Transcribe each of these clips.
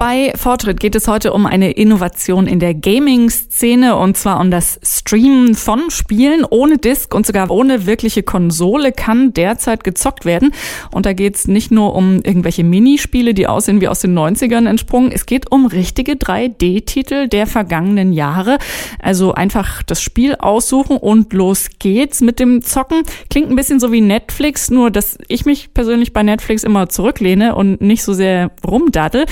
Bei Fortschritt geht es heute um eine Innovation in der Gaming-Szene und zwar um das Streamen von Spielen ohne Disk und sogar ohne wirkliche Konsole kann derzeit gezockt werden. Und da geht es nicht nur um irgendwelche Minispiele, die aussehen wie aus den 90ern entsprungen. Es geht um richtige 3D-Titel der vergangenen Jahre. Also einfach das Spiel aussuchen und los geht's mit dem Zocken. Klingt ein bisschen so wie Netflix, nur dass ich mich persönlich bei Netflix immer zurücklehne und nicht so sehr rumdaddel.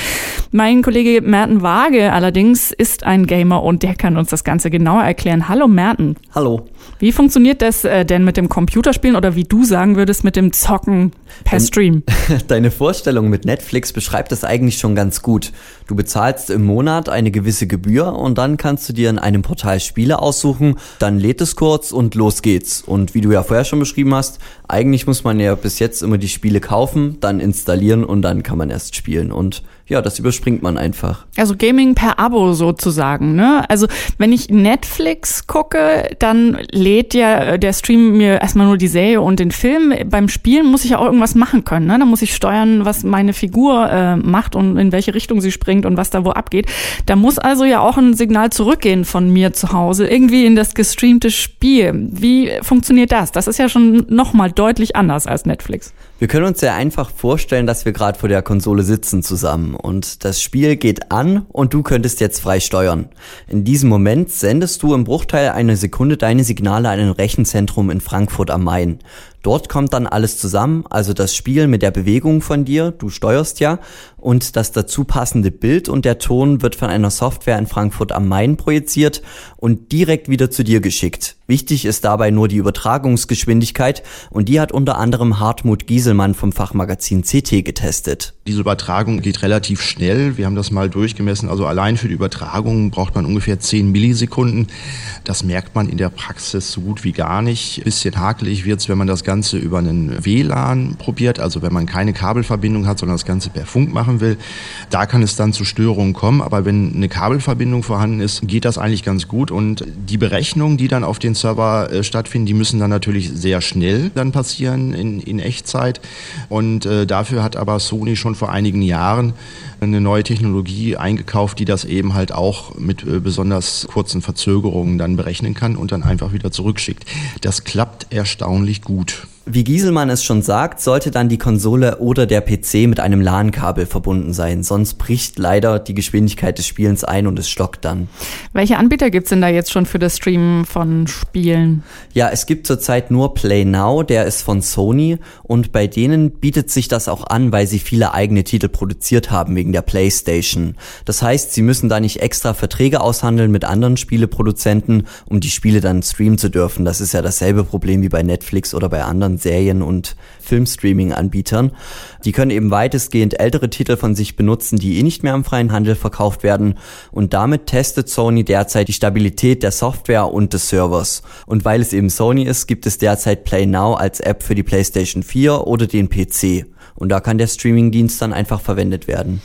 Mein Kollege Merten Waage allerdings ist ein Gamer und der kann uns das Ganze genauer erklären. Hallo Merten. Hallo. Wie funktioniert das äh, denn mit dem Computerspielen oder wie du sagen würdest mit dem Zocken per Stream? Deine Vorstellung mit Netflix beschreibt das eigentlich schon ganz gut. Du bezahlst im Monat eine gewisse Gebühr und dann kannst du dir in einem Portal Spiele aussuchen, dann lädt es kurz und los geht's. Und wie du ja vorher schon beschrieben hast, eigentlich muss man ja bis jetzt immer die Spiele kaufen, dann installieren und dann kann man erst spielen. Und ja, das überspringt man einfach. Also Gaming per Abo sozusagen, ne? Also wenn ich Netflix gucke, dann lädt ja äh, der Stream mir erstmal nur die Serie und den Film. Beim Spielen muss ich ja auch irgendwas machen können, ne? Da muss ich steuern, was meine Figur äh, macht und in welche Richtung sie springt und was da wo abgeht. Da muss also ja auch ein Signal zurückgehen von mir zu Hause, irgendwie in das gestreamte Spiel. Wie funktioniert das? Das ist ja schon nochmal deutlich anders als Netflix. Wir können uns ja einfach vorstellen, dass wir gerade vor der Konsole sitzen zusammen und das Spiel geht an und du könntest jetzt frei steuern. In diesem Moment sendest du im Bruchteil einer Sekunde deine Signale an ein Rechenzentrum in Frankfurt am Main. Dort kommt dann alles zusammen, also das Spiel mit der Bewegung von dir, du steuerst ja, und das dazu passende Bild und der Ton wird von einer Software in Frankfurt am Main projiziert und direkt wieder zu dir geschickt. Wichtig ist dabei nur die Übertragungsgeschwindigkeit und die hat unter anderem Hartmut Gieselmann vom Fachmagazin CT getestet. Diese Übertragung geht relativ schnell. Wir haben das mal durchgemessen. Also allein für die Übertragung braucht man ungefähr 10 Millisekunden. Das merkt man in der Praxis so gut wie gar nicht. Ein bisschen hakelig wird's, wenn man das Ganze über einen WLAN probiert, also wenn man keine Kabelverbindung hat, sondern das Ganze per Funk machen will. Da kann es dann zu Störungen kommen. Aber wenn eine Kabelverbindung vorhanden ist, geht das eigentlich ganz gut. Und die Berechnungen, die dann auf den Server äh, stattfinden, die müssen dann natürlich sehr schnell dann passieren in, in Echtzeit. Und äh, dafür hat aber Sony schon vor einigen Jahren eine neue Technologie eingekauft, die das eben halt auch mit äh, besonders kurzen Verzögerungen dann berechnen kann und dann einfach wieder zurückschickt. Das klappt erstaunlich gut. Wie Gieselmann es schon sagt, sollte dann die Konsole oder der PC mit einem LAN-Kabel verbunden sein, sonst bricht leider die Geschwindigkeit des Spielens ein und es stockt dann. Welche Anbieter gibt's denn da jetzt schon für das Streamen von Spielen? Ja, es gibt zurzeit nur Play Now, der ist von Sony und bei denen bietet sich das auch an, weil sie viele eigene Titel produziert haben wegen der PlayStation. Das heißt, sie müssen da nicht extra Verträge aushandeln mit anderen Spieleproduzenten, um die Spiele dann streamen zu dürfen. Das ist ja dasselbe Problem wie bei Netflix oder bei anderen Serien- und Filmstreaming-Anbietern. Die können eben weitestgehend ältere Titel von sich benutzen, die eh nicht mehr im freien Handel verkauft werden. Und damit testet Sony derzeit die Stabilität der Software und des Servers. Und weil es eben Sony ist, gibt es derzeit Play Now als App für die PlayStation 4 oder den PC. Und da kann der Streamingdienst dann einfach verwendet werden.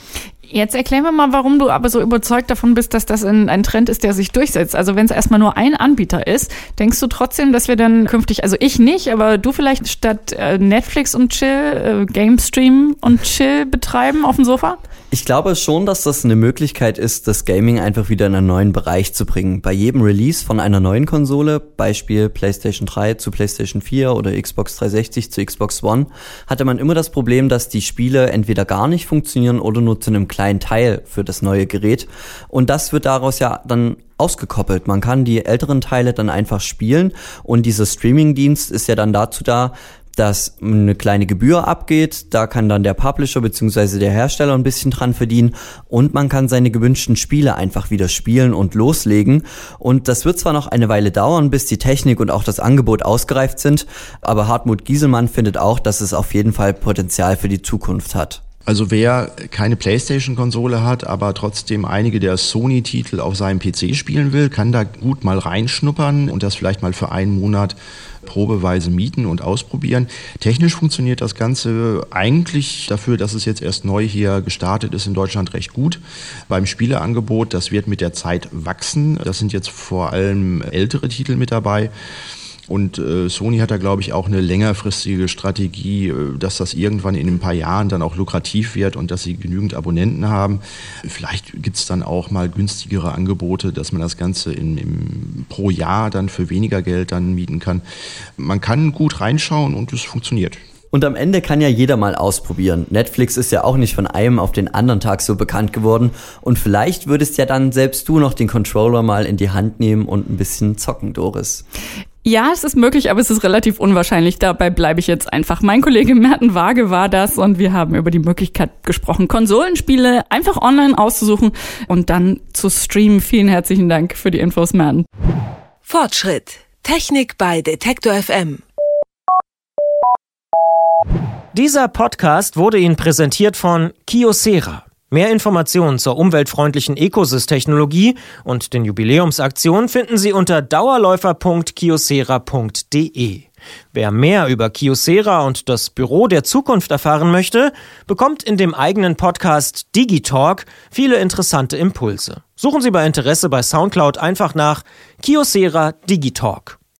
Jetzt erklär mir mal, warum du aber so überzeugt davon bist, dass das ein, ein Trend ist, der sich durchsetzt. Also wenn es erstmal nur ein Anbieter ist, denkst du trotzdem, dass wir dann künftig, also ich nicht, aber du vielleicht statt äh, Netflix und Chill, äh, Game Stream und Chill betreiben auf dem Sofa? Ich glaube schon, dass das eine Möglichkeit ist, das Gaming einfach wieder in einen neuen Bereich zu bringen. Bei jedem Release von einer neuen Konsole, Beispiel PlayStation 3 zu PlayStation 4 oder Xbox 360 zu Xbox One, hatte man immer das Problem, dass die Spiele entweder gar nicht funktionieren oder nur zu einem kleinen kleinen Teil für das neue Gerät. Und das wird daraus ja dann ausgekoppelt. Man kann die älteren Teile dann einfach spielen und dieser Streaming-Dienst ist ja dann dazu da, dass eine kleine Gebühr abgeht. Da kann dann der Publisher bzw. der Hersteller ein bisschen dran verdienen und man kann seine gewünschten Spiele einfach wieder spielen und loslegen. Und das wird zwar noch eine Weile dauern, bis die Technik und auch das Angebot ausgereift sind, aber Hartmut Gieselmann findet auch, dass es auf jeden Fall Potenzial für die Zukunft hat. Also wer keine PlayStation-Konsole hat, aber trotzdem einige der Sony-Titel auf seinem PC spielen will, kann da gut mal reinschnuppern und das vielleicht mal für einen Monat probeweise mieten und ausprobieren. Technisch funktioniert das Ganze eigentlich dafür, dass es jetzt erst neu hier gestartet ist in Deutschland recht gut. Beim Spieleangebot, das wird mit der Zeit wachsen. Das sind jetzt vor allem ältere Titel mit dabei. Und äh, Sony hat da, glaube ich, auch eine längerfristige Strategie, äh, dass das irgendwann in ein paar Jahren dann auch lukrativ wird und dass sie genügend Abonnenten haben. Vielleicht gibt's dann auch mal günstigere Angebote, dass man das Ganze in, im, pro Jahr dann für weniger Geld dann mieten kann. Man kann gut reinschauen und es funktioniert. Und am Ende kann ja jeder mal ausprobieren. Netflix ist ja auch nicht von einem auf den anderen Tag so bekannt geworden. Und vielleicht würdest ja dann selbst du noch den Controller mal in die Hand nehmen und ein bisschen zocken, Doris. Ja, es ist möglich, aber es ist relativ unwahrscheinlich. Dabei bleibe ich jetzt einfach. Mein Kollege Merten Waage war das und wir haben über die Möglichkeit gesprochen, Konsolenspiele einfach online auszusuchen und dann zu streamen. Vielen herzlichen Dank für die Infos, Merten. Fortschritt. Technik bei Detektor FM. Dieser Podcast wurde Ihnen präsentiert von Kiosera. Mehr Informationen zur umweltfreundlichen Ecosys-Technologie und den Jubiläumsaktionen finden Sie unter dauerläufer.kiosera.de. Wer mehr über Kiosera und das Büro der Zukunft erfahren möchte, bekommt in dem eigenen Podcast Digitalk viele interessante Impulse. Suchen Sie bei Interesse bei Soundcloud einfach nach Kiosera Digitalk.